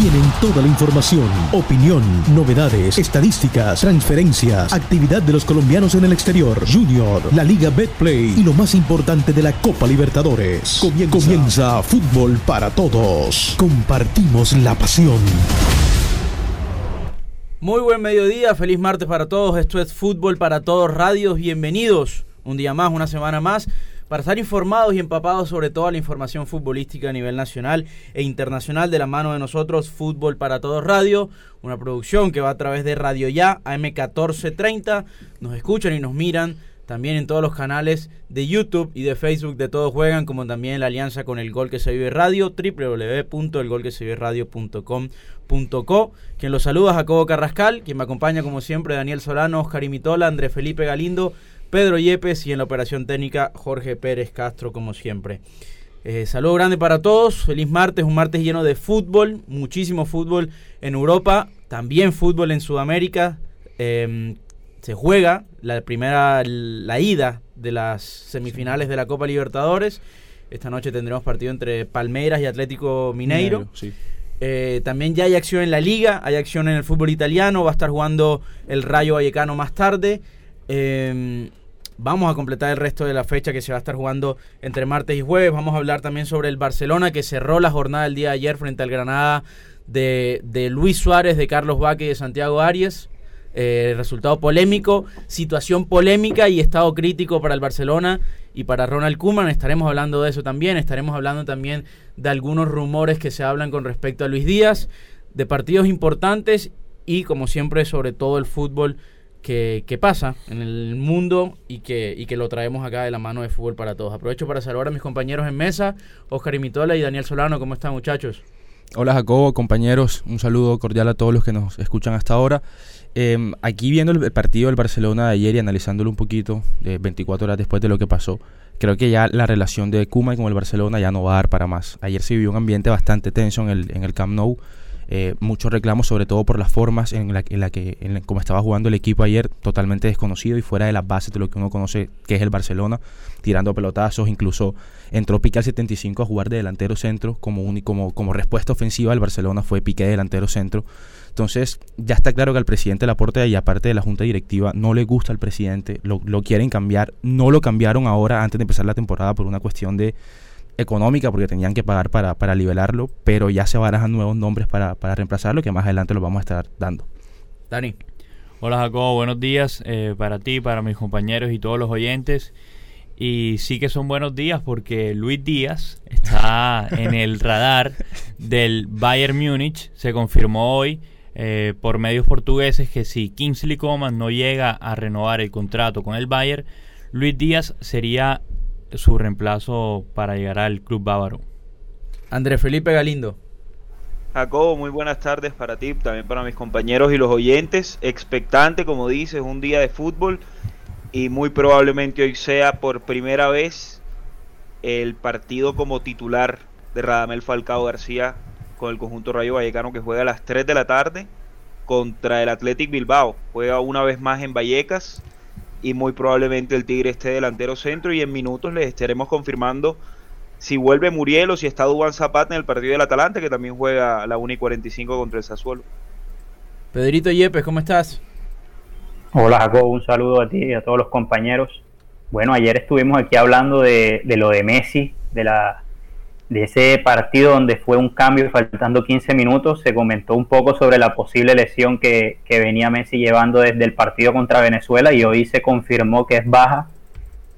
Tienen toda la información, opinión, novedades, estadísticas, transferencias, actividad de los colombianos en el exterior, Junior, la Liga Betplay y lo más importante de la Copa Libertadores. Comienza, Comienza Fútbol para Todos. Compartimos la pasión. Muy buen mediodía, feliz martes para todos. Esto es Fútbol para Todos Radios. Bienvenidos un día más, una semana más para estar informados y empapados sobre toda la información futbolística a nivel nacional e internacional de la mano de nosotros Fútbol para Todos Radio, una producción que va a través de Radio Ya, AM1430, nos escuchan y nos miran también en todos los canales de YouTube y de Facebook de Todos Juegan, como también en la alianza con el Gol que se vive radio, www.elgolqueseviveradio.com.co. Quien los saluda, Jacobo Carrascal, quien me acompaña como siempre, Daniel Solano, Oscar Imitola, Andrés Felipe Galindo, Pedro Yepes y en la operación técnica Jorge Pérez Castro, como siempre. Eh, saludo grande para todos, feliz martes, un martes lleno de fútbol, muchísimo fútbol en Europa, también fútbol en Sudamérica. Em, se juega la primera, la ida de las semifinales de la Copa Libertadores. Esta noche tendremos partido entre Palmeiras y Atlético Mineiro. Eh, también ya hay acción en la liga, hay acción en el fútbol italiano, va a estar jugando el Rayo Vallecano más tarde. Eh, Vamos a completar el resto de la fecha que se va a estar jugando entre martes y jueves. Vamos a hablar también sobre el Barcelona que cerró la jornada el día de ayer frente al Granada de, Luis Suárez, de Carlos Vaque y de Santiago Arias. Eh, resultado polémico, situación polémica y estado crítico para el Barcelona y para Ronald Koeman. Estaremos hablando de eso también. Estaremos hablando también de algunos rumores que se hablan con respecto a Luis Díaz, de partidos importantes y, como siempre, sobre todo el fútbol que, pasa en el mundo y que, y que lo traemos acá de la mano de Fútbol para Todos. Aprovecho para saludar a mis compañeros en mesa, Oscar Imitola y Daniel Solano. ¿Cómo están, muchachos? Hola Jacobo, compañeros, un saludo cordial a todos los que nos escuchan hasta ahora. Em, aquí viendo el partido del Barcelona de ayer y analizándolo un poquito, de 24 horas después de lo que pasó, creo que ya la relación de Kuma con el Barcelona ya no va a dar para más. Ayer se vivió un ambiente bastante tenso en el, en el Camp Nou. Eh, muchos reclamos sobre todo por las formas en la, en la que en como estaba jugando el equipo ayer totalmente desconocido y fuera de las bases de lo que uno conoce que es el Barcelona tirando pelotazos incluso entró Piqué al 75 a jugar de delantero centro como, como, como respuesta ofensiva al Barcelona fue Piqué de delantero centro. Entonces ya está claro que al presidente Laporte y aparte de la junta directiva no le gusta al presidente lo, lo quieren cambiar no lo cambiaron ahora antes de empezar la temporada por una cuestión de económica porque tenían que pagar para, para nivelarlo, pero ya se barajan nuevos nombres para, para reemplazarlo que más adelante lo vamos a estar dando. Dani. Hola Jacobo, buenos días eh, para ti, para mis compañeros y todos los oyentes. Y sí que son buenos días porque Luis Díaz está en el radar del Bayern Múnich. Se confirmó hoy eh, por medios portugueses que si Kingsley Coman no llega a renovar el contrato con el Bayern, Luis Díaz sería su reemplazo para llegar al club bávaro. Andrés Felipe Galindo. Jacobo, muy buenas tardes para ti, también para mis compañeros y los oyentes. Expectante, como dices, un día de fútbol y muy probablemente hoy sea por primera vez el partido como titular de Radamel Falcao García con el conjunto Rayo Vallecano que juega a las 3 de la tarde contra el Athletic Bilbao. Juega una vez más en Vallecas y muy probablemente el Tigre esté delantero centro y en minutos les estaremos confirmando si vuelve Muriel o si está Dubán Zapata en el partido del Atalante que también juega a la 1 y 45 contra el Sassuolo. Pedrito Yepes, ¿cómo estás? Hola Jacob, un saludo a ti y a todos los compañeros. Bueno, ayer estuvimos aquí hablando de, de lo de Messi, de la de ese partido donde fue un cambio faltando 15 minutos, se comentó un poco sobre la posible lesión que, venía Messi llevando desde el partido contra Venezuela y hoy se confirmó que es baja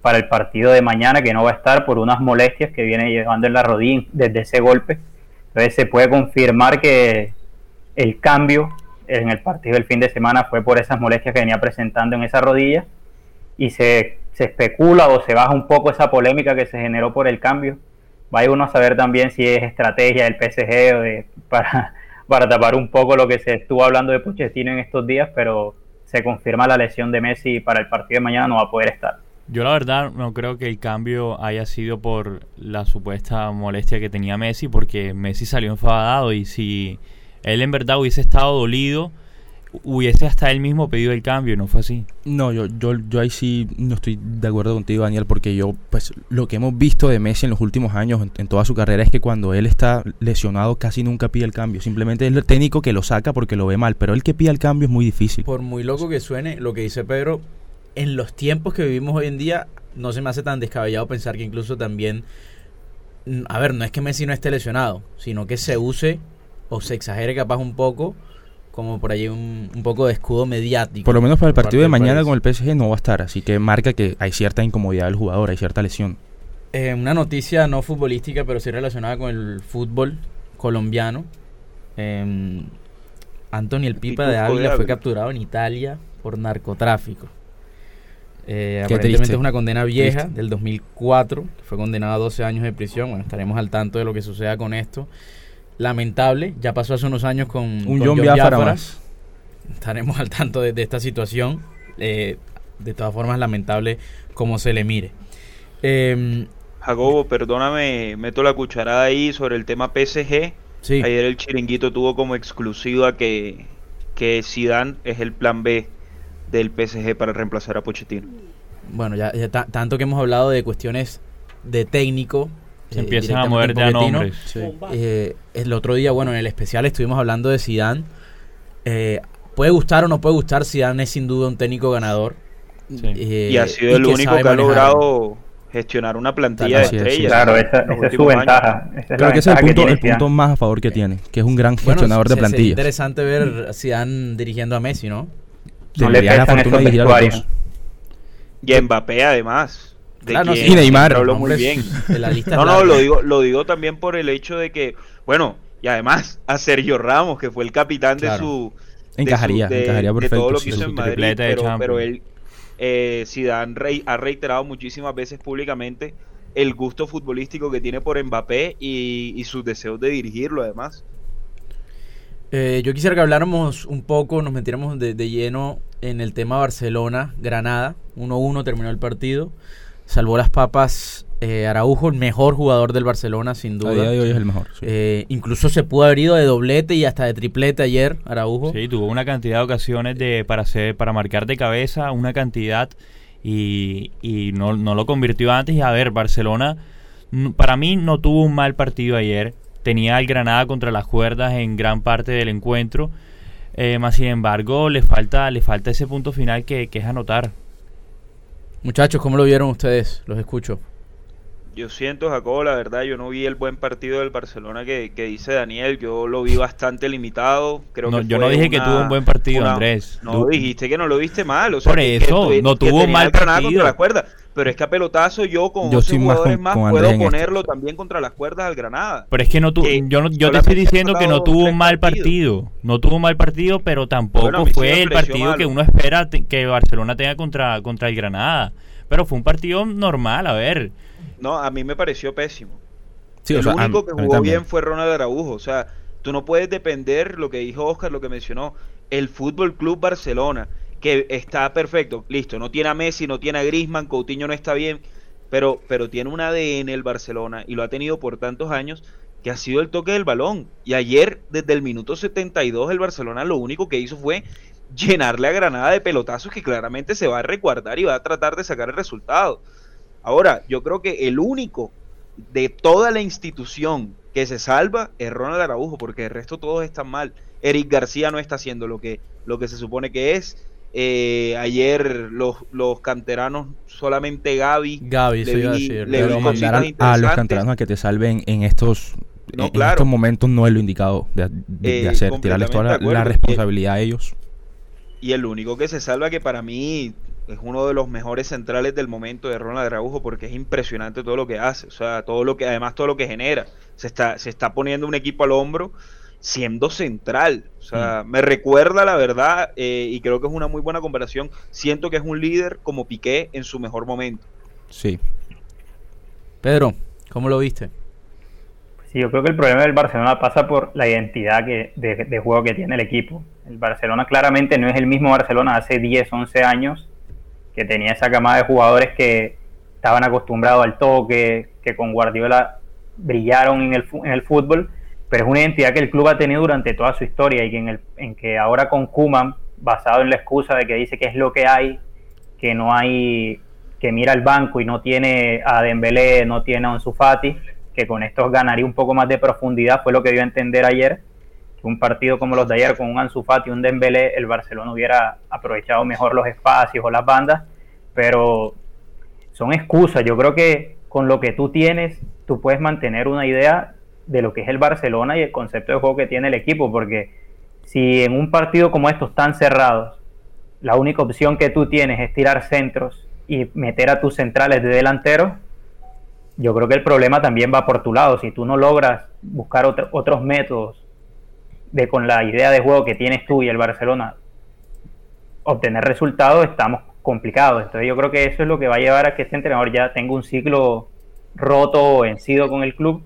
para el partido de mañana, que no va a estar por unas molestias que viene llevando en la rodilla desde ese golpe. Entonces se puede confirmar que el cambio en el partido del fin de semana fue por esas molestias que venía presentando en esa rodilla y se, se especula o se baja un poco esa polémica que se generó por el cambio vaya uno a saber también si es estrategia del PSG o para tapar un poco lo que se estuvo hablando de Pochettino en estos días, pero se confirma la lesión de Messi para el partido de mañana, no va a poder estar. Yo la verdad no creo que el cambio haya sido por la supuesta molestia que tenía Messi, porque Messi salió enfadado y si él en verdad hubiese estado dolido, hubiese hasta él mismo pedido el cambio, no fue así. No, yo, yo, yo ahí sí no estoy de acuerdo contigo, Daniel, porque yo, pues, lo que hemos visto de Messi en los últimos años, en, toda su carrera, es que cuando él está lesionado casi nunca pide el cambio. Simplemente es el técnico que lo saca porque lo ve mal, pero el que pide el cambio es muy difícil. Por muy loco que suene, lo que dice Pedro, en los tiempos que vivimos hoy en día, no se me hace tan descabellado pensar que incluso también, a ver, no es que Messi no esté lesionado, sino que se use o se exagere capaz un poco como por ahí un, poco de escudo mediático. Por lo menos para el partido de mañana con el PSG no va a estar, así que marca que hay cierta incomodidad del jugador, hay cierta lesión. Eh, una noticia no futbolística, pero sí relacionada con el fútbol colombiano. Eh, Anthony el Pipa de Ávila fue capturado en Italia por narcotráfico. Eh, aparentemente es una condena vieja del 2004, fue condenado a 12 años de prisión. Bueno, estaremos al tanto de lo que suceda con esto lamentable. Ya pasó hace unos años con, un John, John Estaremos al tanto de, esta situación. Eh, de todas formas, lamentable como se le mire. Eh, Jacobo, perdóname, meto la cucharada ahí sobre el tema PSG. Sí. Ayer el chiringuito tuvo como exclusiva que, que Zidane es el plan B del PSG para reemplazar a Pochettino. Bueno, ya, tanto que hemos hablado de cuestiones de técnico, se eh, empiezan a mover de nombres. Eh, el otro día, bueno, en el especial estuvimos hablando de Zidane. Eh, puede gustar o no puede gustar, Zidane es sin duda un técnico ganador. y ha sido el único que ha logrado gestionar una plantilla de estrellas. Claro, esa, es su ventaja. Creo que ese es el punto, más a favor que tiene, que es un gran gestionador de plantillas. Es interesante ver a Zidane dirigiendo a Messi, ¿no? no le la fortuna de dirigir a los Y a Mbappé además y Neymar. Habló muy bien. no, no, lo digo, lo digo también por el hecho de que, bueno, y además a Sergio Ramos, que fue el capitán de su... Encajaría, encajaría perfecto. todo lo que hizo en Madrid, pero, él, eh, Zidane ha reiterado muchísimas veces públicamente el gusto futbolístico que tiene por Mbappé y, sus deseos de dirigirlo además. Eh, yo quisiera que habláramos un poco, nos metiéramos de, de lleno en el tema Barcelona-Granada. 1-1 terminó el partido salvó las papas eh, Araujo, el mejor jugador del Barcelona, sin duda. A día de hoy es el mejor. Eh, incluso se pudo haber ido de doblete y hasta de triplete ayer, Araujo. Sí, tuvo una cantidad de ocasiones de para hacer, para marcar de cabeza, una cantidad y, y no, no lo convirtió antes. Y a ver, Barcelona, para mí no tuvo un mal partido ayer. Tenía el Granada contra las cuerdas en gran parte del encuentro. Eh, más sin embargo, le falta, le falta ese punto final que, que es anotar. Muchachos, ¿cómo lo vieron ustedes? Los escucho. Yo siento, Jacobo, la verdad, yo no vi el buen partido del Barcelona que, dice Daniel. Yo lo vi bastante limitado. Creo que yo no dije que tuvo un buen partido, Andrés. No, dijiste que no lo viste mal. Por eso, no tuvo un mal partido. la cuerda. Pero es que a pelotazo yo, con yo jugadores más, puedo ponerlo también contra las cuerdas al Granada. Pero es que no tu, yo, yo te estoy diciendo que no tuvo un mal partido. No tuvo un mal partido, pero tampoco fue el partido que uno espera que Barcelona tenga contra, contra el Granada. Pero fue un partido normal, a ver. No, a mí me pareció pésimo. el único que jugó bien fue Ronald Araujo. O sea, tú no puedes depender, lo que dijo Oscar, lo que mencionó, el Fútbol Club Barcelona que está perfecto, listo, no tiene a Messi, no tiene a Griezmann, Coutinho no está bien, pero, pero tiene un ADN el Barcelona y lo ha tenido por tantos años que ha sido el toque del balón. Y ayer, desde el minuto 72, el Barcelona lo único que hizo fue llenarle a Granada de pelotazos que claramente se va a recuardar y va a tratar de sacar el resultado. Ahora, yo creo que el único de toda la institución que se salva es Ronald Araujo, porque el resto todos están mal. Eric García no está haciendo lo que, lo que se supone que es. Eh, ayer los, los canteranos, solamente Gaby. Gaby, le, a, los canteranos a que te salven en estos, en estos momentos no es lo indicado de, eh, hacer, tirarles toda la, responsabilidad a ellos. Y el único que se salva, que para mí es uno de los mejores centrales del momento de Ronald Araujo, porque es impresionante todo lo que hace, o sea, todo lo que, además todo lo que genera. Se está, se está poniendo un equipo al hombro siendo central. O sea, mm. me recuerda la verdad eh, y creo que es una muy buena comparación. Siento que es un líder como Piqué en su mejor momento. Sí. Pedro, ¿cómo lo viste? Sí, yo creo que el problema del Barcelona pasa por la identidad que, de, juego que tiene el equipo. El Barcelona claramente no es el mismo Barcelona hace 10, 11 años que tenía esa camada de jugadores que estaban acostumbrados al toque, que con Guardiola brillaron en el, fútbol, pero es una identidad que el club ha tenido durante toda su historia y que en, el, en que ahora con Kuman, basado en la excusa de que dice que es lo que hay, que no hay, que mira el banco y no tiene a Dembélé, no tiene a Ansu Fati, que con esto ganaría un poco más de profundidad, fue lo que dio a entender ayer, que un partido como los de ayer con un Ansu Fati y un Dembélé, el Barcelona hubiera aprovechado mejor los espacios o las bandas, pero son excusas, yo creo que con lo que tú tienes, tú puedes mantener una idea de lo que es el Barcelona y el concepto de juego que tiene el equipo, porque si en un partido como estos tan cerrados, la única opción que tú tienes es tirar centros y meter a tus centrales de delantero, yo creo que el problema también va por tu lado. Si tú no logras buscar otros métodos de con la idea de juego que tienes tú y el Barcelona obtener resultados, estamos complicados. Entonces yo creo que eso es lo que va a llevar a que este entrenador ya tenga un ciclo roto o vencido con el club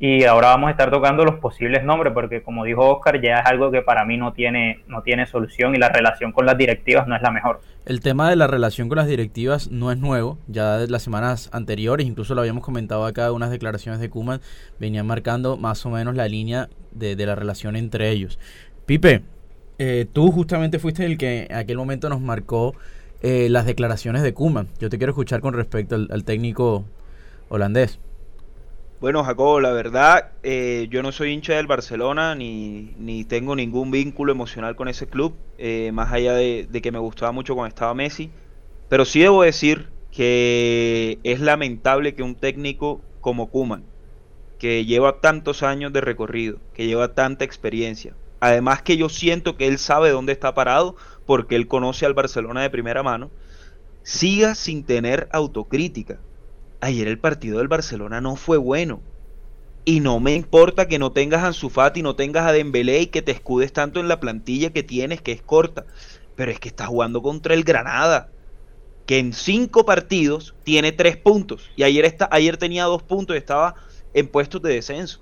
y ahora vamos a estar tocando los posibles nombres, porque como dijo Oscar, ya es algo que para mí no tiene, no tiene solución y la relación con las directivas no es la mejor. El tema de la relación con las directivas no es nuevo, ya de las semanas anteriores, incluso lo habíamos comentado acá, unas declaraciones de Kuman venían marcando más o menos la línea de, la relación entre ellos. Pipe, eh, tú justamente fuiste el que en aquel momento nos marcó eh, las declaraciones de Kuman. Yo te quiero escuchar con respecto al técnico holandés. Bueno, Jacobo, la verdad, eh, yo no soy hincha del Barcelona ni, ni, tengo ningún vínculo emocional con ese club, eh, más allá de, que me gustaba mucho cuando estaba Messi. Pero sí debo decir que es lamentable que un técnico como Kuman, que lleva tantos años de recorrido, que lleva tanta experiencia, además que yo siento que él sabe dónde está parado porque él conoce al Barcelona de primera mano, siga sin tener autocrítica ayer el partido del Barcelona no fue bueno. Y no me importa que no tengas a Ansu no tengas a Dembélé y que te escudes tanto en la plantilla que tienes, que es corta. Pero es que estás jugando contra el Granada, que en cinco partidos tiene tres puntos. Y ayer, ayer tenía dos puntos y estaba en puestos de descenso.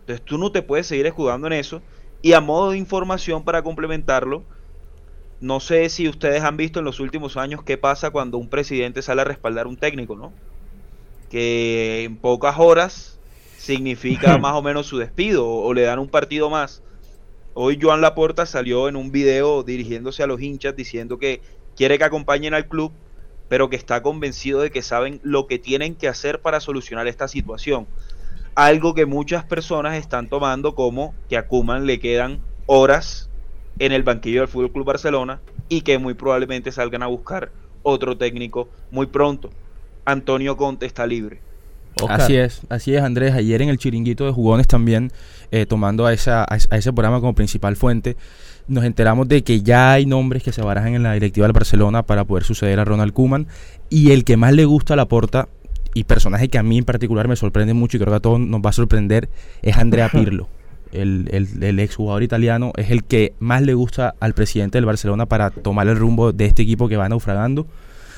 Entonces tú no te puedes seguir escudando en eso. Y a modo de información para complementarlo, no sé si ustedes han visto en los últimos años qué pasa cuando un presidente sale a respaldar un técnico, ¿no? que en pocas horas significa más o menos su despido o, le dan un partido más. Hoy Joan Laporta salió en un video dirigiéndose a los hinchas diciendo que quiere que acompañen al club, pero que está convencido de que saben lo que tienen que hacer para solucionar esta situación. Algo que muchas personas están tomando como que a Kuman le quedan horas en el banquillo del Fútbol Club Barcelona y que muy probablemente salgan a buscar otro técnico muy pronto. Antonio Conte está libre. Así es, así es Andrés. Ayer en el chiringuito de jugones también, eh, tomando a, esa, a, ese programa como principal fuente, nos enteramos de que ya hay nombres que se barajan en la directiva del Barcelona para poder suceder a Ronald Kuman y el que más le gusta a la porta y personaje que a mí en particular me sorprende mucho y creo que a todos nos va a sorprender es Andrea Pirlo. El, el, el exjugador italiano es el que más le gusta al presidente del Barcelona para tomar el rumbo de este equipo que va naufragando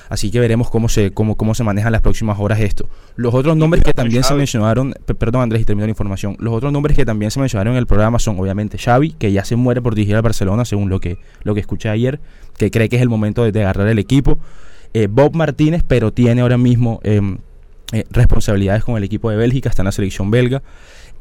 Así que veremos cómo se, cómo, cómo se manejan las próximas horas esto. Los otros nombres que también se mencionaron, perdón Andrés, y termino la información. Los otros nombres que también se mencionaron en el programa son obviamente Xavi, que ya se muere por dirigir al Barcelona, según lo que, lo que escuché ayer, que cree que es el momento de, agarrar el equipo. Eh, Bob Martínez, pero tiene ahora mismo em, eh, responsabilidades con el equipo de Bélgica, está en la selección belga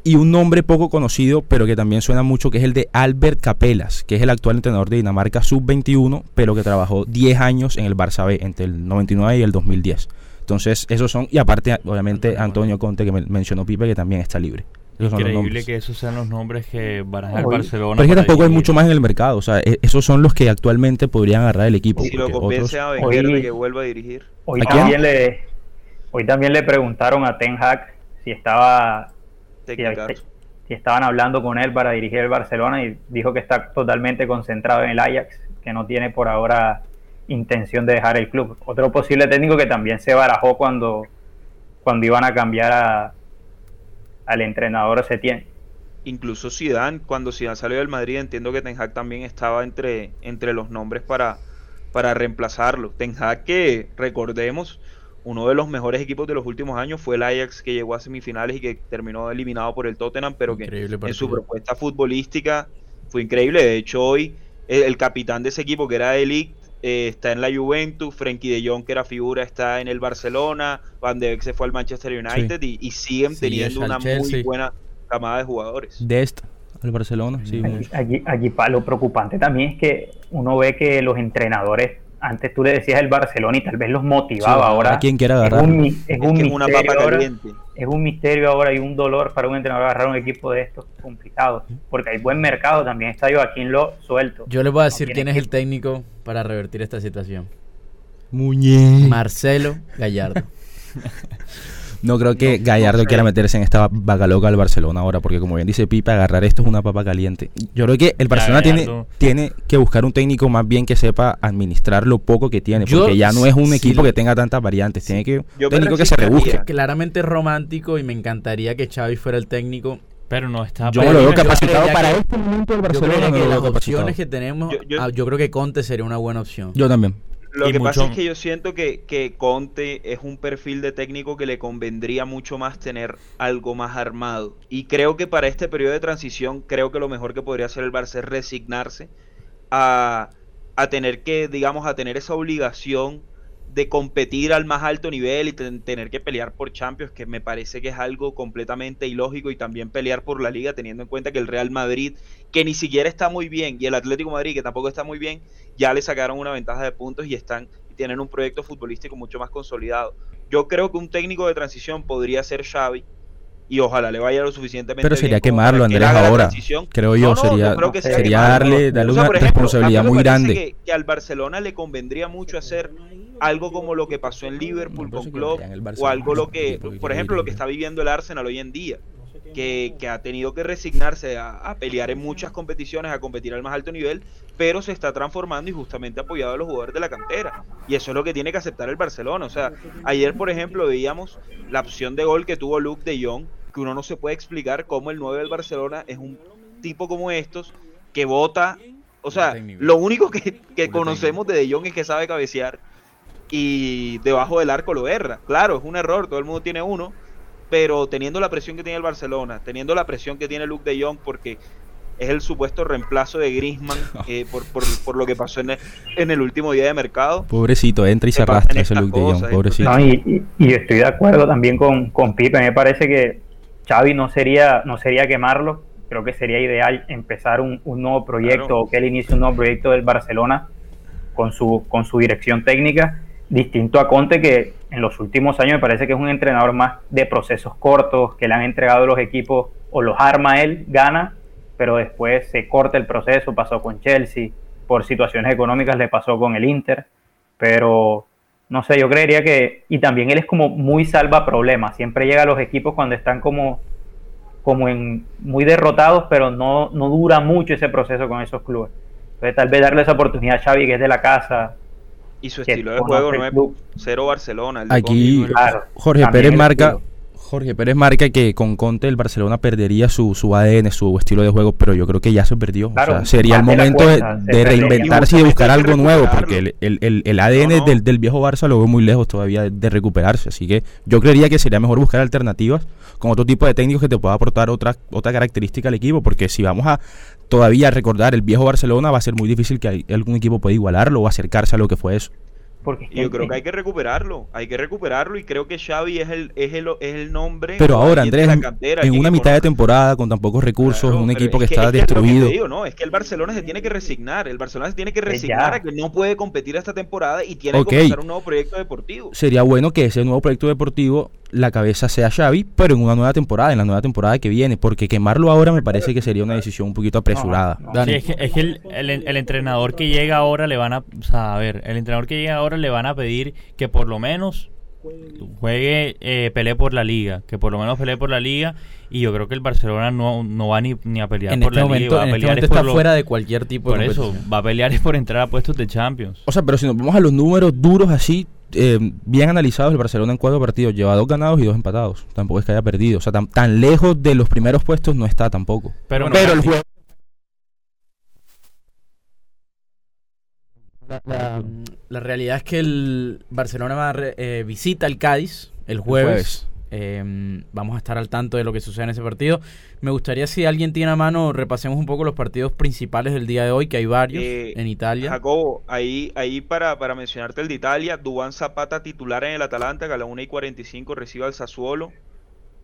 y un nombre poco conocido, pero que también suena mucho, que es el de Albert Capelas, que es el actual entrenador de Dinamarca sub-21, pero que trabajó 10 años en el Barça B, entre el 99 y el 2010. Entonces, esos son, y aparte, obviamente, Antonio Conte, que me mencionó Pipe, que también está libre. Increíble que esos sean los nombres que baraja el Barcelona. Pero es que tampoco hay mucho más en el mercado. O sea, e-, esos son los que actualmente podrían agarrar el equipo. Si lo convence a hoy, que vuelva a dirigir. Hoy, también le, hoy también le preguntaron a Ten Hag si estaba y estaban hablando con él para dirigir el Barcelona y dijo que está totalmente concentrado en el Ajax, que no tiene por ahora intención de dejar el club. Otro posible técnico que también se barajó cuando, cuando iban a cambiar a, al entrenador Setién. Incluso Zidane, cuando Zidane salió del Madrid, entiendo que Ten Hag también estaba entre, entre los nombres para, para reemplazarlo. Ten Hag que, recordemos, uno de los mejores equipos de los últimos años fue el Ajax que llegó a semifinales y que terminó eliminado por el Tottenham, pero que en su propuesta futbolística fue increíble. De hecho, hoy el, capitán de ese equipo, que era Elic, eh, está en la Juventus, Frenkie de Jong, que era figura, está en el Barcelona, Van de Beek se fue al Manchester United y, siguen teniendo una muy buena camada de jugadores. Dest al Barcelona, sí. Aquí, aquí, lo preocupante también es que uno ve que los entrenadores antes tú le decías el Barcelona y tal vez los motivaba. ahora quien quiera agarrar. Es un, es un misterio una papa caliente. es un misterio ahora y un dolor para un entrenador agarrar un equipo de estos complicados. Porque hay buen mercado también. Está Joaquín Lo suelto. Yo le voy a decir quién es el técnico para revertir esta situación. Muñe. Marcelo Gallardo. No creo que Gallardo quiera meterse en esta vaca loca del Barcelona ahora, porque como bien dice Pipa, agarrar esto es una papa caliente. Yo creo que el Barcelona tiene, tiene que buscar un técnico más bien que sepa administrar lo poco que tiene, porque ya no es un equipo que tenga tantas variantes, tiene que un técnico que se rebusque. Claramente romántico y me encantaría que Xavi fuera el técnico pero no está. Yo lo veo capacitado para este momento del Barcelona. que las opciones que tenemos, ah, yo, creo que Conte sería una buena opción. Yo también. Lo que pasa es que yo siento que, que, Conte es un perfil de técnico que le convendría mucho más tener algo más armado. Y creo que para este periodo de transición, creo que lo mejor que podría hacer el Barça es resignarse a, a tener que, digamos, a tener esa obligación de competir al más alto nivel y tener que pelear por Champions, que me parece que es algo completamente ilógico, y también pelear por la liga, teniendo en cuenta que el Real Madrid, que ni siquiera está muy bien, y el Atlético Madrid, que tampoco está muy bien, ya le sacaron una ventaja de puntos y están y tienen un proyecto futbolístico mucho más consolidado. Yo creo que un técnico de transición podría ser Xavi, y ojalá le vaya lo suficientemente pero sería quemarlo Andrés ahora creo yo sería sería darle, darle una responsabilidad muy grande. que, al Barcelona le convendría mucho hacer algo como lo que pasó en Liverpool con Klopp o algo lo que por ejemplo lo que está viviendo el Arsenal hoy en día que, ha tenido que resignarse a, pelear en muchas competiciones, a competir al más alto nivel, pero se está transformando y justamente apoyado a los jugadores de la cantera. Y eso es lo que tiene que aceptar el Barcelona. O sea, ayer, por ejemplo, veíamos la opción de gol que tuvo Luke de Jong, que uno no se puede explicar cómo el 9 del Barcelona es un tipo como estos que vota. O sea, lo único que, conocemos de De Jong es que sabe cabecear y debajo del arco lo erra. Claro, es un error, todo el mundo tiene uno, pero teniendo la presión que tiene el Barcelona, teniendo la presión que tiene Luke de Jong, porque es el supuesto reemplazo de Griezmann eh, por, por, lo que pasó en el, en el, último día de mercado. Pobrecito, entra y se arrastra ese Luke de Jong, pobrecito. y, y, estoy de acuerdo también con, con Pipe, me parece que Xavi no sería, no sería quemarlo, creo que sería ideal empezar un, nuevo proyecto o que él inicie un nuevo proyecto del Barcelona con su, con su dirección técnica, distinto a Conte que en los últimos años me parece que es un entrenador más de procesos cortos, que le han entregado los equipos o los arma él, gana, pero después se corta el proceso, pasó con Chelsea, por situaciones económicas le pasó con el Inter, pero no sé, yo creería que, y también él es como muy salva problemas, siempre llega a los equipos cuando están como, como en muy derrotados, pero no, no dura mucho ese proceso con esos clubes. Entonces tal vez darle esa oportunidad a Xavi, que es de la casa. Y su estilo de juego no es cero Barcelona. Aquí Jorge Pérez marca, Jorge Pérez marca que con Conte el Barcelona perdería su, su ADN, su estilo de juego, pero yo creo que ya se perdió. sería el momento de, reinventarse y de buscar algo nuevo, porque el, ADN Del, del, viejo Barça lo veo muy lejos todavía de, recuperarse. Así que yo creería que sería mejor buscar alternativas con otro tipo de técnicos que te pueda aportar otra, otra característica al equipo, porque si vamos a todavía recordar el viejo Barcelona, va a ser muy difícil que algún equipo pueda igualarlo o acercarse a lo que fue eso yo creo que hay que recuperarlo, hay que recuperarlo y creo que Xavi es el, es el, es el nombre. Pero ahora, Andrés, en una mitad de temporada con tan pocos recursos, un equipo que está destruido. Es no, es que el Barcelona se tiene que resignar, el Barcelona se tiene que resignar a que no puede competir esta temporada y tiene que comenzar un nuevo proyecto deportivo. Sería bueno que ese nuevo proyecto deportivo la cabeza sea Xavi, pero en una nueva temporada, en la nueva temporada que viene, porque quemarlo ahora me parece que sería una decisión un poquito apresurada. es que, el, entrenador que llega ahora le van a, a ver, el entrenador que llega ahora le van a pedir que por lo menos juegue, eh, pelee por la liga, que por lo menos pelee por la liga y yo creo que el Barcelona no, no va ni, ni a pelear por este la liga, va a este pelear está fuera de cualquier tipo por eso, va a pelear es por entrar a puestos de Champions. O sea, pero si nos vamos a los números duros así, eh, bien analizados, el Barcelona en cuatro partidos lleva dos ganados y dos empatados. Tampoco es que haya perdido. O sea, tan, tan lejos de los primeros puestos no está tampoco. Pero, pero el juego. La, realidad es que el Barcelona va, eh, visita el Cádiz el jueves, Em, vamos a estar al tanto de lo que sucede en ese partido. Me gustaría, si alguien tiene a mano, repasemos un poco los partidos principales del día de hoy, que hay varios Eh, en Italia. Jacobo, ahí, ahí para, para mencionarte el de Italia, Dubán Zapata titular en el Atalanta, que a las 1 y 45 recibe al Sassuolo.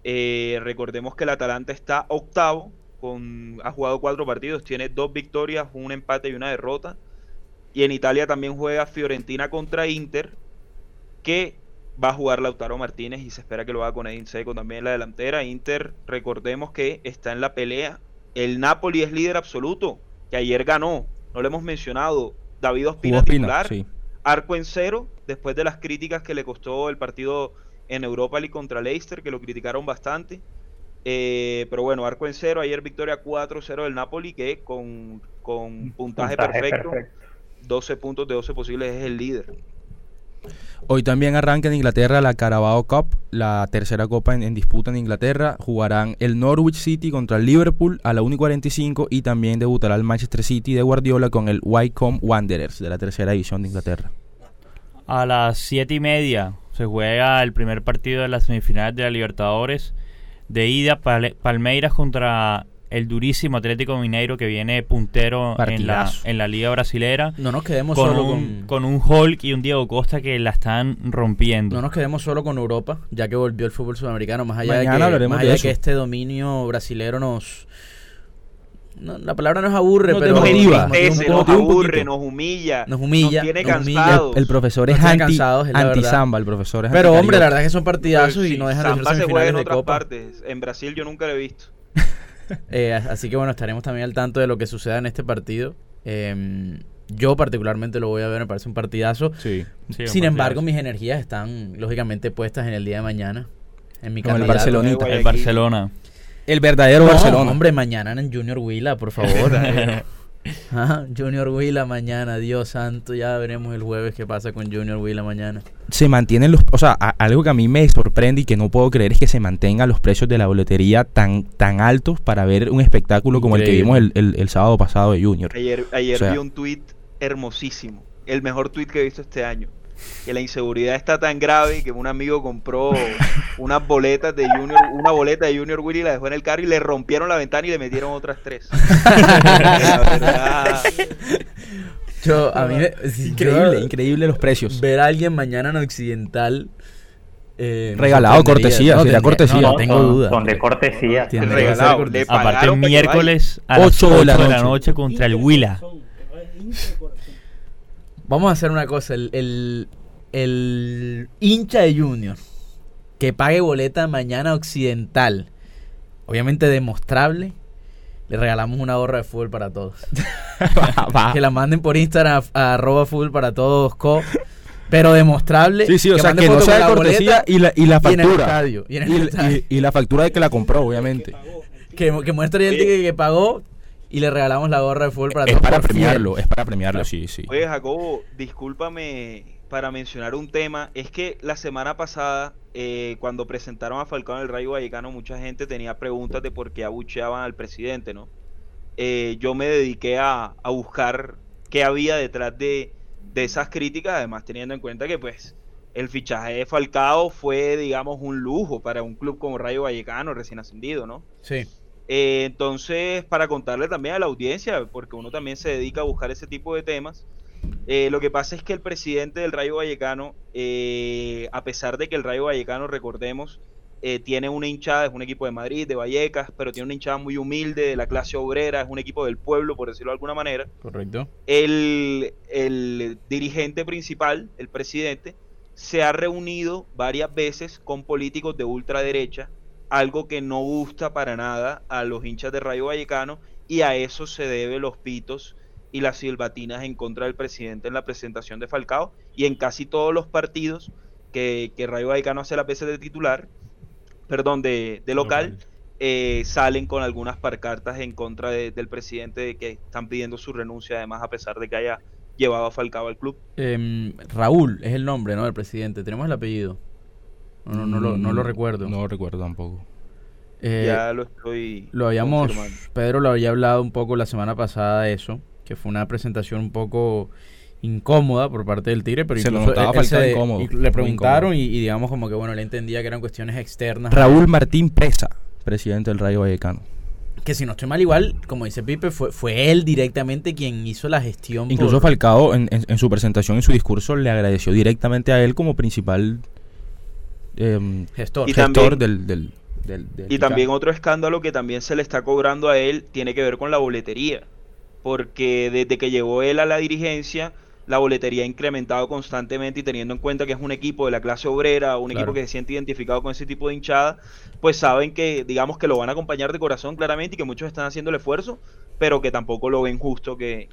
Eh, recordemos que el Atalanta está octavo, con, ha jugado cuatro partidos, tiene dos victorias, un empate y una derrota. Y en Italia también juega Fiorentina contra Inter, que va a jugar Lautaro Martínez y se espera que lo haga con Edin Seco también en la delantera. Inter, recordemos que está en la pelea. El Napoli es líder absoluto, que ayer ganó, no lo hemos mencionado. David Ospina, titular, sí. arco en cero, después de las críticas que le costó el partido en Europa League contra Leicester, que lo criticaron bastante. Eh, pero bueno, arco en cero, ayer victoria 4-0 del Napoli, que con, con puntaje, perfecto, 12 puntos de 12 posibles es el líder. Hoy también arranca en Inglaterra la Carabao Cup, la tercera copa en, en disputa en Inglaterra. Jugarán el Norwich City contra el Liverpool a la 1 y 45 y también debutará el Manchester City de Guardiola con el Wycombe Wanderers de la tercera división de Inglaterra. A las siete y media se juega el primer partido de las semifinales de la Libertadores. De ida, Pal- Palmeiras contra el durísimo Atlético Mineiro que viene puntero en la, en la Liga Brasilera. No nos quedemos Con solo un, con, con un Hulk y un Diego Costa que la están rompiendo. no nos quedemos solo con Europa, ya que volvió el fútbol sudamericano, más allá Mañana de que, hablaremos más de allá de que este dominio brasilero nos no, la palabra nos aburre, No pero Nos nos, entristece, aburre, nos humilla, Nos humilla, tiene nos humilla. cansados. El profesor es tiene anti, cansados, es anti samba, el profesor es Pero anti hombre, la verdad es que son partidazos y sí, no dejan de ser Samba se juega semifinales en de otras Copa. partes. En Brasil yo nunca lo he visto. Eh, así que bueno, estaremos también al tanto de lo que suceda en este partido. Eh, yo particularmente lo voy a ver, me parece un partidazo. Sí. Sí, un Sin embargo, partidazo. mis energías están lógicamente puestas en el día de mañana. En mi Con el. Barcelonita. el Barcelona. El verdadero No, Barcelona. hombre, mañana en Junior Huila, por favor. Ajá, Junior Huila mañana, Dios santo, ya veremos el jueves qué pasa con Junior Huila mañana. se mantienen los, o sea, a- algo que a mí me sorprende y que no puedo creer es que se mantengan los precios de la boletería tan tan altos para ver un espectáculo como el que vimos Increíble. el, el- el sábado pasado de Junior. Ayer, ayer O sea- vi un tweet hermosísimo, el mejor tweet que he visto este año. Que la inseguridad está tan grave que un amigo compró unas boletas de Junior, una boleta de Junior Willy, la dejó en el carro y le rompieron la ventana y le metieron otras tres. la verdad, Yo, a mí me- si Increíble, yo- increíble los precios. Ver a alguien mañana en Occidental. eh, Regalado, cortesía, sería tendría- cortesía. No, no tengo son, duda. son de cortesía. Regalado, cortesía. Aparte, miércoles a las Ocho 8 de la de la noche. noche contra el Huila. Vamos a hacer una cosa. El, el, el hincha de Junior que pague boleta mañana occidental, obviamente demostrable, le regalamos una gorra de fútbol para todos. que la manden por Instagram a, a arroba fútbol para todos co. Pero demostrable. Sí, sí, o sea, mande que no sea de cortesía boleta y la, y la factura. estadio, y en el Y- estadio. y- y la factura de que la compró, obviamente. que, que muestre el ticket que pagó y le regalamos la gorra de fútbol para Es todos. para por fiel. premiarlo, es para premiarlo, sí, sí. Oye, Jacobo, discúlpame para mencionar un tema. Es que la semana pasada, eh, cuando presentaron a Falcao en el Rayo Vallecano, mucha gente tenía preguntas de por qué abucheaban al presidente, ¿no? Eh, yo me dediqué a, a buscar qué había detrás de, de esas críticas, además teniendo en cuenta que, pues, el fichaje de Falcao fue, digamos, un lujo para un club como Rayo Vallecano, recién ascendido, ¿no? Sí. Eh, entonces, para contarle también a la audiencia, porque uno también se dedica a buscar ese tipo de temas, eh, lo que pasa es que el presidente del Rayo Vallecano, eh, a pesar de que el Rayo Vallecano, recordemos, eh, tiene una hinchada, es un equipo de Madrid, de Vallecas, pero tiene una hinchada muy humilde, de la clase obrera, es un equipo del pueblo, por decirlo de alguna manera, Correcto. el, el dirigente principal, el presidente, se ha reunido varias veces con políticos de ultraderecha, algo que no gusta para nada a los hinchas de Rayo Vallecano, y a eso se debe los pitos y las silbatinas en contra del presidente en la presentación de Falcao, y en casi todos los partidos que, que Rayo Vallecano hace las veces de titular, perdón, de, de local, eh, salen con algunas parcartas en contra de- del presidente de que están pidiendo su renuncia, además a pesar de que haya llevado a Falcao al club. Em, Raúl es el nombre, ¿no? Del presidente. Tenemos el apellido. No, no, no, lo, no lo Mm, recuerdo. No lo recuerdo tampoco. Eh, ya lo estoy. Lo habíamos. Pedro lo había hablado un poco la semana pasada de eso, que fue una presentación un poco incómoda por parte del Tigre, pero Se lo incluso notaba él se- faltar incómodo, y le preguntaron y, y digamos como que bueno, él entendía que eran cuestiones externas. Raúl Martín Presa, presidente del Rayo Vallecano. Que si no estoy mal igual, como dice Pipe, fue, fue él directamente quien hizo la gestión. Incluso por- Falcao en, en- en su presentación, en su discurso, le agradeció directamente a él como principal em, gestor. Y gestor también- del, del, del- del Y también otro escándalo que también se le está cobrando a él tiene que ver con la boletería. Porque desde que llegó él a la dirigencia, la boletería ha incrementado constantemente y teniendo en cuenta que es un equipo de la clase obrera, un Claro. equipo que se siente identificado con ese tipo de hinchada, pues saben que, digamos, que lo van a acompañar de corazón claramente y que muchos están haciendo el esfuerzo, pero que tampoco lo ven justo que,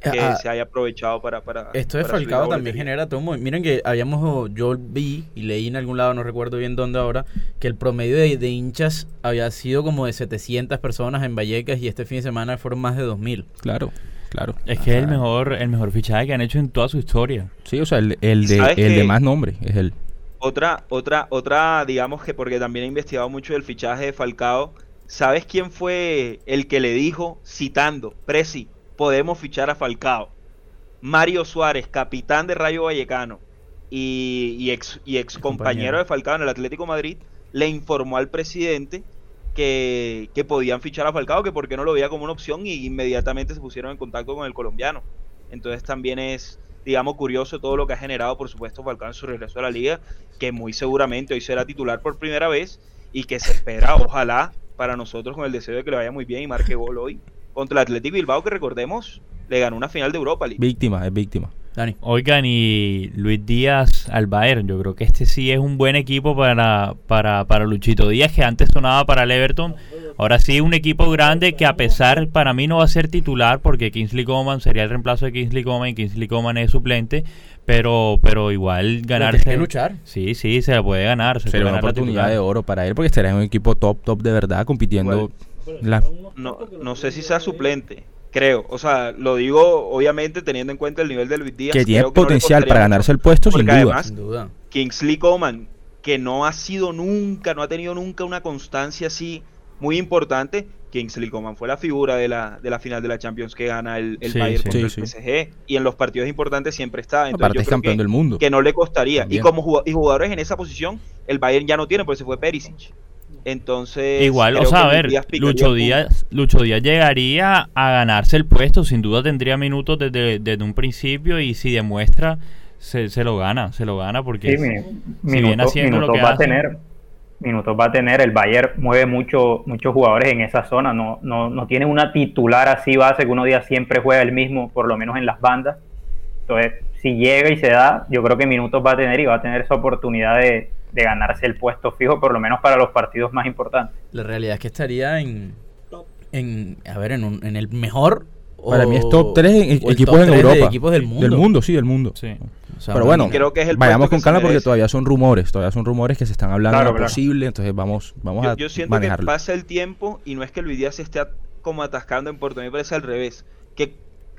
que Ah, se haya aprovechado para... para Esto de para Falcao también genera todo un movi- Miren que habíamos, yo vi y leí en algún lado, no recuerdo bien dónde ahora, que el promedio de, de hinchas había sido como de 700 personas en Vallecas y este fin de semana fueron más de 2000. Claro, claro. Es que es el mejor, el mejor fichaje que han hecho en toda su historia. Sí, o sea, el, el de, ¿Sabes el de más nombre es él. Otra, otra, otra, digamos que porque también he investigado mucho del fichaje de Falcao. ¿Sabes quién fue el que le dijo, citando, Presi, podemos fichar a Falcao? Mario Suárez, capitán de Rayo Vallecano y, y ex, y ex compañero de Falcao en el Atlético Madrid, le informó al presidente que, que podían fichar a Falcao, que por qué no lo veía como una opción y inmediatamente se pusieron en contacto con el colombiano. Entonces también es, digamos, curioso todo lo que ha generado, por supuesto, Falcao en su regreso a la liga, que muy seguramente hoy será titular por primera vez y que se espera, ojalá, para nosotros con el deseo de que le vaya muy bien y marque gol hoy contra el Atlético Bilbao, que recordemos, le ganó una final de Europa League. Víctima, es víctima. Dani. Oigan, y Luis Díaz al Bayern, yo creo que este sí es un buen equipo para, para, para Luchito Díaz, que antes sonaba para el Everton. Ahora sí, un equipo grande que a pesar, para mí no va a ser titular, porque Kingsley Coman sería el reemplazo de Kingsley Coman y Kingsley Coman es suplente, pero, pero igual ganarse... tiene que luchar. Sí, sí, se la puede ganar. Se Sería puede una ganar oportunidad de oro para él porque estaría en un equipo top, top de verdad, compitiendo. La- No, no sé si sea suplente, creo. O sea, lo digo obviamente teniendo en cuenta el nivel de Luis Díaz. que tiene creo que no le potencial para ganarse el puesto, sin duda. además- Sin duda. Kingsley Coman, que no ha sido nunca, no ha tenido nunca una constancia así muy importante. Kingsley Coman fue la figura de la, de la final de la Champions que gana el, el Sí, Bayern sí. contra Sí, el sí. PSG. Y en los partidos importantes siempre está. Entonces Aparte yo es campeón que, del mundo. que no le costaría. También. Y como y jugadores en esa posición, el Bayern ya no tiene, porque se fue Perisic. Entonces. Igual, o sea, a ver, Díaz Lucho. Díaz, Lucho Díaz llegaría a ganarse el puesto, sin duda tendría minutos desde, desde un principio y si demuestra, se, se lo gana, se lo gana porque Sí, mi- si viene minutos, haciendo lo minutos que va a tener. Minutos va a tener. El Bayern mueve mucho, muchos jugadores en esa zona. No, no, no tiene una titular así base que uno día siempre juega el mismo, por lo menos en las bandas. Entonces, si llega y se da, yo creo que minutos va a tener y va a tener esa oportunidad de, de ganarse el puesto fijo, por lo menos para los partidos más importantes. La realidad es que estaría en, en a ver, en, un- en el mejor. Para o- mí es top 3 en el equipos top en tres de Europa. equipos del mundo. Del mundo, sí, del mundo. Sí. O sea, Pero bueno, creo que es el vayamos con calma porque todavía son rumores, todavía son rumores que se están hablando Claro, de lo claro. posible, entonces vamos, vamos Yo, a yo siento manejarlo. que pasa el tiempo y no es que Luis Díaz se esté como atascando en mí me parece al revés. Que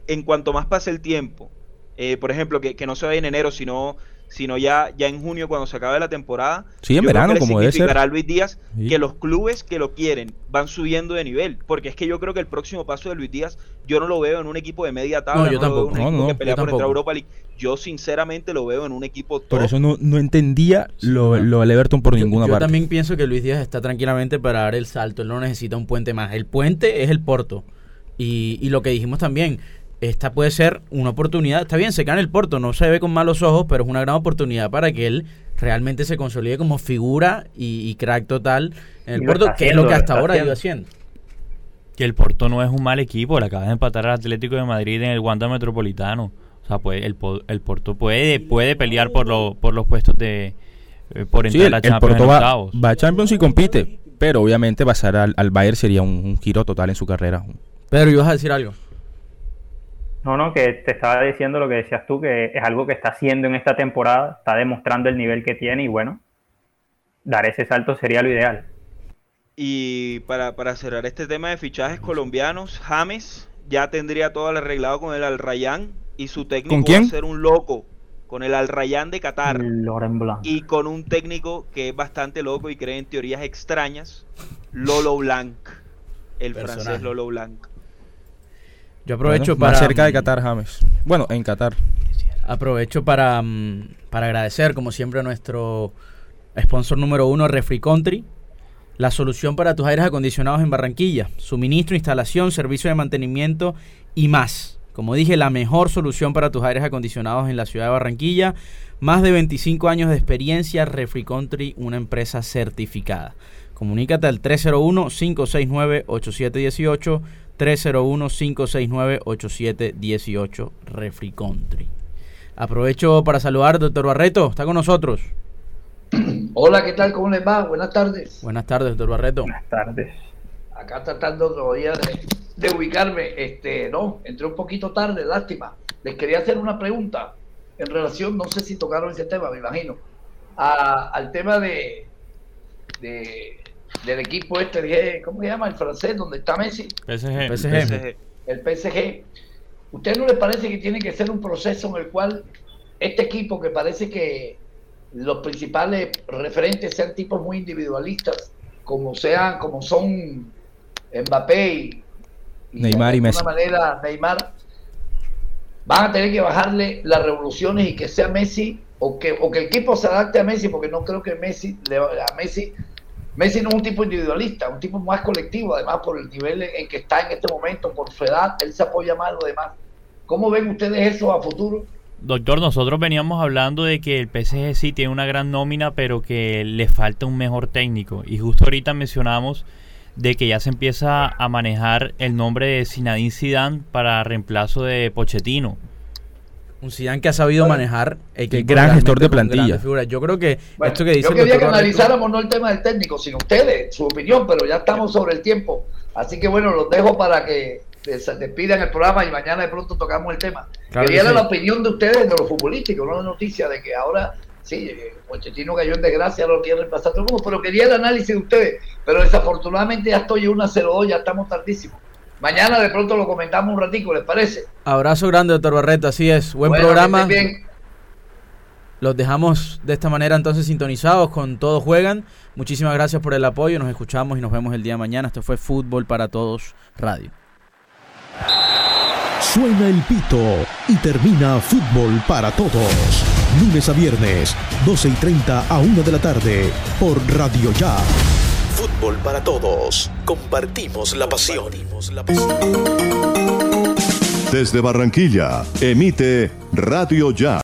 en cuanto más pase el tiempo, eh, por ejemplo, que, que no se vaya en enero, sino, sino ya, ya en junio cuando se acabe la temporada. Sí, en yo verano, que como debe ser. a Luis Díaz Sí. que los clubes que lo quieren van subiendo de nivel. Porque es que yo creo que el próximo paso de Luis Díaz, yo no lo veo en un equipo de media tabla, No, yo lo veo en tampoco. un No, equipo no, que yo pelea por entrar a tampoco. Europa League. Yo sinceramente lo veo en un equipo top. Por eso no, no entendía lo, no. lo del Everton por Yo- ninguna yo parte. también pienso que Luis Díaz está tranquilamente para dar el salto. Él no necesita un puente más. El puente es el Porto. Y, y lo que dijimos también, esta puede ser una oportunidad. Está bien, se cae en el Porto, no se ve con malos ojos, pero es una gran oportunidad para que él realmente se consolide como figura y, y crack total en el Porto, que es lo que hasta ahora ha ido haciendo. que el Porto no es un mal equipo, le acaba de empatar al Atlético de Madrid en el Wanda Metropolitano. O sea, puede, el, el Porto puede, puede pelear por, lo- por los puestos de eh, por Sí, entrar el, a el Champions Porto en va, octavos. va a Champions y compite, pero obviamente pasar al, al Bayern sería un, un giro total en su carrera. Pedro, ibas a decir algo. No, no, que te estaba diciendo lo que decías tú, que es algo que está haciendo en esta temporada, está demostrando el nivel que tiene y bueno, dar ese salto sería lo ideal. Y para, para cerrar este tema de fichajes colombianos, James ya tendría todo arreglado con el Al Rayyan y su técnico ¿Con quién? va a ser un loco con el Al Rayyan de Qatar Loren Blanc. y con un técnico que es bastante loco y cree en teorías extrañas, Lolo Blanc, el francés Lolo Blanc. Yo aprovecho Bueno, para. Más cerca de Qatar, James. Bueno, en Qatar. Aprovecho para, mm, para agradecer, como siempre, a nuestro sponsor número uno, Refri Country, la solución para tus aires acondicionados en Barranquilla. Suministro, instalación, servicio de mantenimiento y más. Como dije, la mejor solución para tus aires acondicionados en la ciudad de Barranquilla. Más de 25 años de experiencia, Refri Country, una empresa certificada. Comunícate al 301-569-8718, 301-569-8718, Refri Country. Aprovecho para saludar, doctor Barreto, está con nosotros. Hola, ¿qué tal? ¿Cómo les va? Buenas tardes. Buenas tardes, doctor Barreto. Buenas tardes. Acá tratando todavía de, de ubicarme. Este, no, entré un poquito tarde, lástima. Les quería hacer una pregunta en relación, no sé si tocaron ese tema, me imagino, al tema de, de, del equipo este, ¿cómo se llama? El francés, donde está Messi. PSG. PSG. El PSG. ¿Usted no le parece que tiene que ser un proceso en el cual este equipo que parece que los principales referentes sean tipos muy individualistas, como sean, como son Mbappé y, Neymar y Messi. De alguna manera Neymar van a tener que bajarle las revoluciones y que sea Messi o que, o que el equipo se adapte a Messi, porque no creo que Messi a Messi Messi no es un tipo individualista, un tipo más colectivo, además por el nivel en que está en este momento, por su edad, él se apoya más a los demás. ¿Cómo ven ustedes eso a futuro? Doctor, nosotros veníamos hablando de que el PSG sí tiene una gran nómina, pero que le falta un mejor técnico. Y justo ahorita mencionamos de que ya se empieza a manejar el nombre de Zinedine Zidane para reemplazo de Pochettino. Un Zidane que ha sabido manejar el gran gestor de plantilla. Yo creo que esto que dice Yo quería que analizáramos no el tema del técnico, sino ustedes, su opinión, pero ya estamos sobre el tiempo. Así que bueno, los dejo para que se despidan el programa y mañana de pronto tocamos el tema. quería la opinión de ustedes de los futbolísticos, no la noticia de que ahora sí, Pochettino cayó en desgracia, lo quiere reemplazar todo el mundo, pero quería el análisis de ustedes. Pero desafortunadamente ya estoy en una 0 ya estamos tardísimos. Mañana de pronto lo comentamos un ratico, ¿les parece? Abrazo grande, doctor Barreto, así es. Buen programa. Los dejamos de esta manera entonces sintonizados con Todos Juegan. Muchísimas gracias por el apoyo. Nos escuchamos y nos vemos el día de mañana. Esto fue Fútbol para Todos Radio. Suena el pito y termina Fútbol para Todos. Lunes a viernes, 12 y 30 a 1 de la tarde, por Radio Ya. Fútbol para Todos. Compartimos la pasión. Desde Barranquilla, emite Radio Ya.